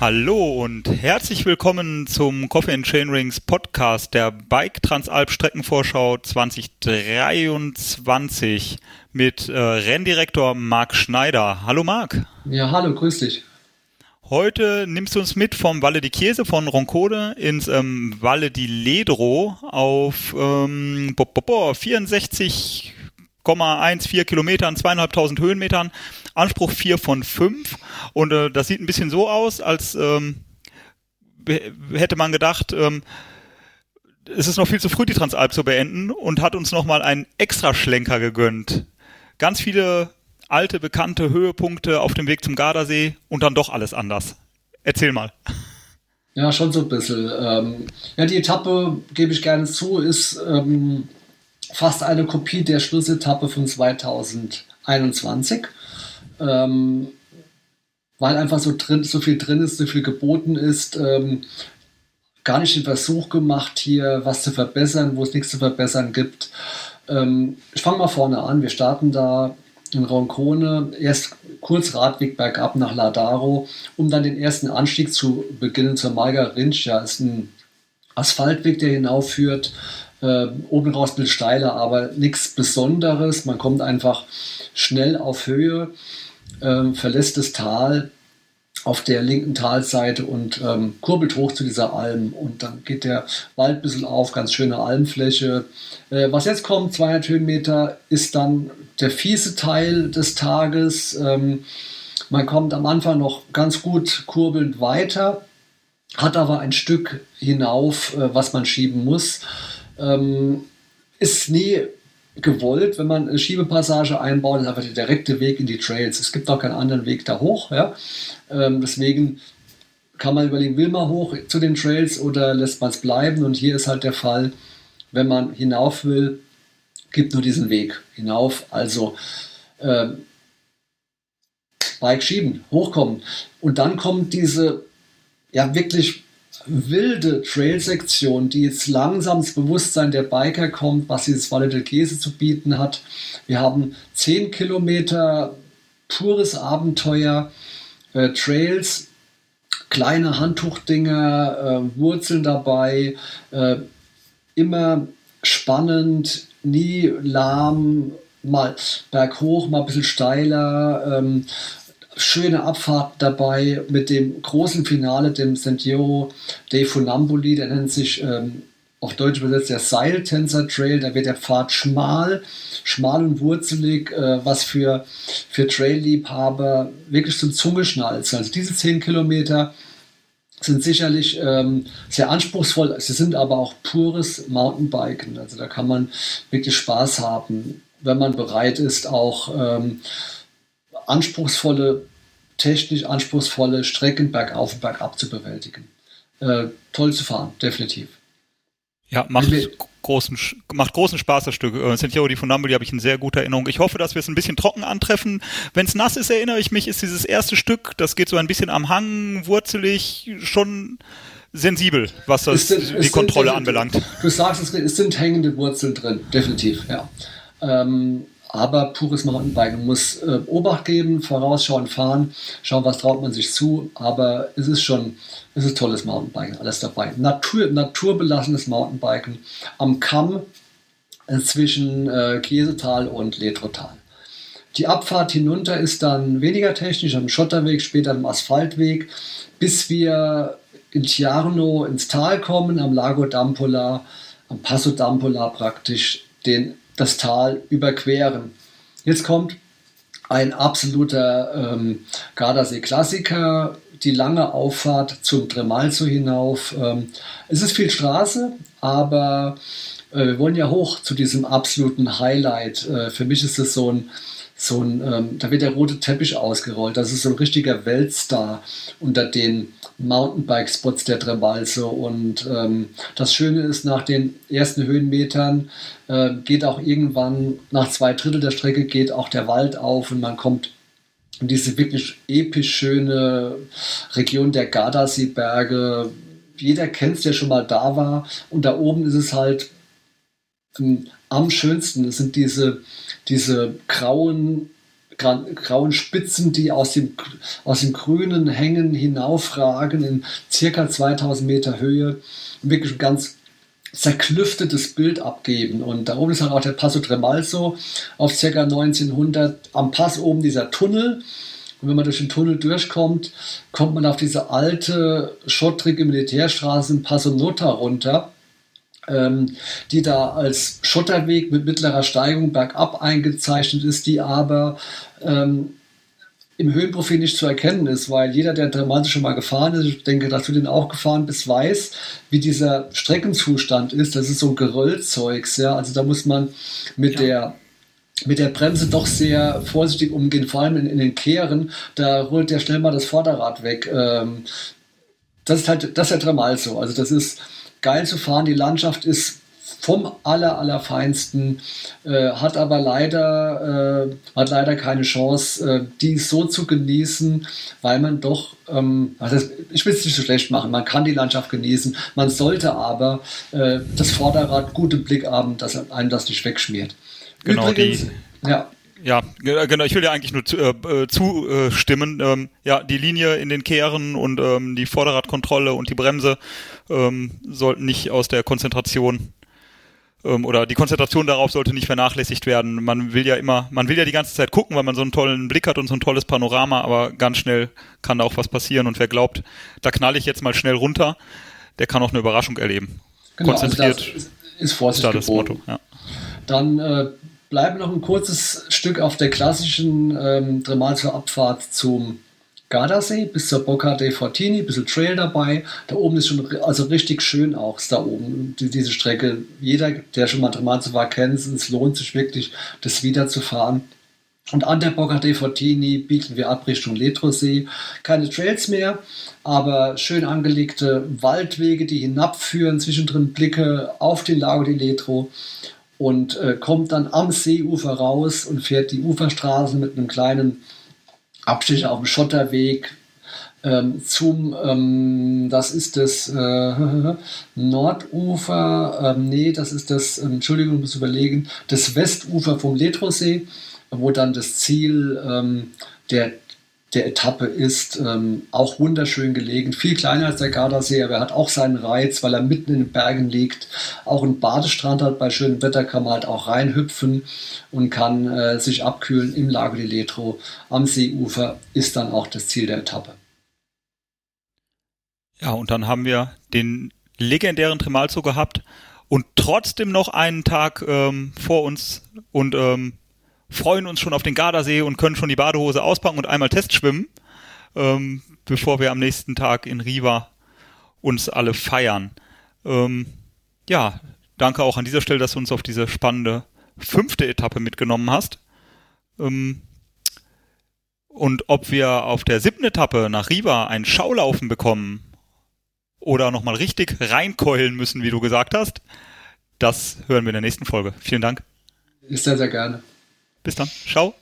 Hallo und herzlich willkommen zum Coffee and Chain Rings Podcast der Bike Transalp Streckenvorschau 2023 mit äh, Renndirektor Marc Schneider. Hallo Marc. Ja, hallo, grüß dich. Heute nimmst du uns mit vom Valle di Chiese von Roncode ins ähm, Valle di Ledro auf ähm, 64,14 Kilometern, zweieinhalbtausend Höhenmetern, Anspruch 4 von 5 und äh, das sieht ein bisschen so aus, als ähm, hätte man gedacht, ähm, es ist noch viel zu früh, die Transalp zu beenden und hat uns nochmal einen Extraschlenker gegönnt. Ganz viele alte, bekannte Höhepunkte auf dem Weg zum Gardasee und dann doch alles anders. Erzähl mal. Ja, schon so ein bisschen. Ähm, ja, die Etappe, gebe ich gerne zu, ist ähm, fast eine Kopie der Schlussetappe von 2021. Ähm, weil einfach so, drin, so viel drin ist, so viel geboten ist, ähm, gar nicht den Versuch gemacht, hier was zu verbessern, wo es nichts zu verbessern gibt. Ähm, ich fange mal vorne an. Wir starten da in Roncone, erst kurz Radweg bergab nach Ladaro, um dann den ersten Anstieg zu beginnen zur Malga Rincia. Ist ein Asphaltweg, der hinaufführt. Äh, oben raus ein bisschen steiler, aber nichts Besonderes. Man kommt einfach schnell auf Höhe, äh, verlässt das Tal auf der linken Talseite und ähm, kurbelt hoch zu dieser Alm. Und dann geht der Wald ein bisschen auf, ganz schöne Almfläche. Äh, was jetzt kommt, 200 Höhenmeter, ist dann der fiese Teil des Tages. Ähm, man kommt am Anfang noch ganz gut kurbelnd weiter, hat aber ein Stück hinauf, äh, was man schieben muss. Ähm, ist nie gewollt, wenn man eine Schiebepassage einbaut, ist einfach der direkte Weg in die Trails. Es gibt auch keinen anderen Weg da hoch. Ja? Ähm, deswegen kann man überlegen, will man hoch zu den Trails oder lässt man es bleiben? Und hier ist halt der Fall, wenn man hinauf will, gibt nur diesen Weg hinauf. Also äh, Bike schieben, hochkommen. Und dann kommt diese ja wirklich wilde Trailsektion, die jetzt langsam ins Bewusstsein der Biker kommt, was dieses Valle del Chiese zu bieten hat. Wir haben 10 Kilometer pures Abenteuer, äh, Trails, kleine Handtuchdinger, äh, Wurzeln dabei, äh, immer spannend, nie lahm, mal berghoch, mal ein bisschen steiler, ähm, schöne Abfahrt dabei mit dem großen Finale, dem Sentiero dei Funambuli, der nennt sich ähm, auf Deutsch übersetzt der Seiltänzer Trail, da wird der Pfad schmal, schmal und wurzelig, äh, was für, für Trail-Liebhaber wirklich zum Zungeschnalzen. Also diese 10 Kilometer sind sicherlich ähm, sehr anspruchsvoll, sie sind aber auch pures Mountainbiken. Also da kann man wirklich Spaß haben, wenn man bereit ist, auch ähm, anspruchsvolle, technisch anspruchsvolle Strecken bergauf und bergab zu bewältigen. Äh, toll zu fahren, definitiv. Ja, macht großen, macht großen Spaß, das Stück. Äh, Santiago di Funambuli habe ich in sehr guter Erinnerung. Ich hoffe, dass wir es ein bisschen trocken antreffen. Wenn es nass ist, erinnere ich mich, ist dieses erste Stück, das geht so ein bisschen am Hang, wurzelig, schon sensibel, was das, sind, die Kontrolle sind, anbelangt. Du sagst es, es sind hängende Wurzeln drin, definitiv, ja. Ähm, aber pures Mountainbiken muss äh, Obacht geben, vorausschauen, fahren, schauen, was traut man sich zu. Aber es ist schon, es ist tolles Mountainbiken, alles dabei. Natur, naturbelassenes Mountainbiken am Kamm äh, zwischen äh, Kiesetal und Letrotal. Die Abfahrt hinunter ist dann weniger technisch am Schotterweg, später am Asphaltweg, bis wir in Ciarno ins Tal kommen, am Lago d'Ampola, am Passo d'Ampola praktisch, den das Tal überqueren. Jetzt kommt ein absoluter ähm, Gardasee-Klassiker, die lange Auffahrt zum Tremalzo hinauf. Ähm, es ist viel Straße, aber äh, wir wollen ja hoch zu diesem absoluten Highlight. Äh, für mich ist es so ein so ein, ähm, da wird der rote Teppich ausgerollt. Das ist so ein richtiger Weltstar unter den Mountainbike-Spots der Trebalse. Und ähm, das Schöne ist, nach den ersten Höhenmetern äh, geht auch irgendwann, nach zwei Drittel der Strecke, geht auch der Wald auf und man kommt in diese wirklich episch schöne Region der Gardasee-Berge. Jeder kennt es, der schon mal da war. Und da oben ist es halt ähm, am schönsten. Es sind diese diese grauen grauen Spitzen, die aus dem, aus dem grünen Hängen hinaufragen in circa 2000 Meter Höhe. Wirklich ein ganz zerklüftetes Bild abgeben. Und da oben ist dann auch der Passo Tremalzo auf ca. 1900 am Pass oben dieser Tunnel. Und wenn man durch den Tunnel durchkommt, kommt man auf diese alte, schottrige Militärstraße in Passo Nota runter, die da als Schotterweg mit mittlerer Steigung bergab eingezeichnet ist, die aber ähm, im Höhenprofil nicht zu erkennen ist, weil jeder, der Dramante schon mal gefahren ist, ich denke, dass du den auch gefahren bist, weiß, wie dieser Streckenzustand ist. Das ist so ein Geröllzeugs, ja. Also da muss man mit ja. der mit der Bremse doch sehr vorsichtig umgehen, vor allem in, in den Kehren, da rollt der schnell mal das Vorderrad weg. Ähm, das ist halt, das ist ja dreimal so. Also das ist geil zu fahren, die Landschaft ist vom aller, allerfeinsten, äh, hat aber leider, äh, hat leider keine Chance, äh, die so zu genießen, weil man doch, ähm, also ich will es nicht so schlecht machen, man kann die Landschaft genießen, man sollte aber äh, das Vorderrad gut im Blick haben, dass einem das nicht wegschmiert. Genau, Übrigens, die, ja. Ja, genau. Ich will ja eigentlich nur zu, äh, zustimmen. Ähm, ja, die Linie in den Kehren und ähm, die Vorderradkontrolle und die Bremse ähm, sollten nicht aus der Konzentration ähm, oder die Konzentration darauf sollte nicht vernachlässigt werden. Man will ja immer, man will ja die ganze Zeit gucken, weil man so einen tollen Blick hat und so ein tolles Panorama, aber ganz schnell kann da auch was passieren und wer glaubt, da knalle ich jetzt mal schnell runter, der kann auch eine Überraschung erleben. Genau, also Konzentriert also ist, ist Vorsicht ist da das Motto. Ja. Dann äh, bleiben noch ein kurzes Stück auf der klassischen ähm, Tremalzer Abfahrt zum Gardasee bis zur Bocca dei Fortini, ein bisschen Trail dabei. Da oben ist schon also richtig schön auch da oben, die, diese Strecke. Jeder, der schon mal Tremalzo war, kennt es. Es lohnt sich wirklich, das wieder zu fahren. Und an der Bocca dei Fortini biegen wir ab Richtung Letrosee. Keine Trails mehr, aber schön angelegte Waldwege, die hinabführen, zwischendrin Blicke auf den Lago di Letro und äh, kommt dann am Seeufer raus und fährt die Uferstraße mit einem kleinen Abstich auf dem Schotterweg ähm, zum, ähm, das ist das äh, Nordufer, ähm, nee, das ist das, ähm, Entschuldigung, muss überlegen, das Westufer vom Letrosee, wo dann das Ziel ähm, der der Etappe ist. Ähm, auch wunderschön gelegen, viel kleiner als der Gardasee, aber er hat auch seinen Reiz, weil er mitten in den Bergen liegt. Auch ein Badestrand hat, bei schönem Wetter kann man halt auch reinhüpfen und kann äh, sich abkühlen im Lago di Letro am Seeufer, ist dann auch das Ziel der Etappe. Ja, und dann haben wir den legendären Tremalzo gehabt und trotzdem noch einen Tag ähm, vor uns und ähm, freuen uns schon auf den Gardasee und können schon die Badehose auspacken und einmal Testschwimmen, ähm, bevor wir am nächsten Tag in Riva uns alle feiern. Ähm, ja, danke auch an dieser Stelle, dass du uns auf diese spannende fünfte Etappe mitgenommen hast. Ähm, und ob wir auf der siebten Etappe nach Riva ein Schaulaufen bekommen oder nochmal richtig reinkeulen müssen, wie du gesagt hast, das hören wir in der nächsten Folge. Vielen Dank. Sehr, sehr gerne. Bis dann. Ciao.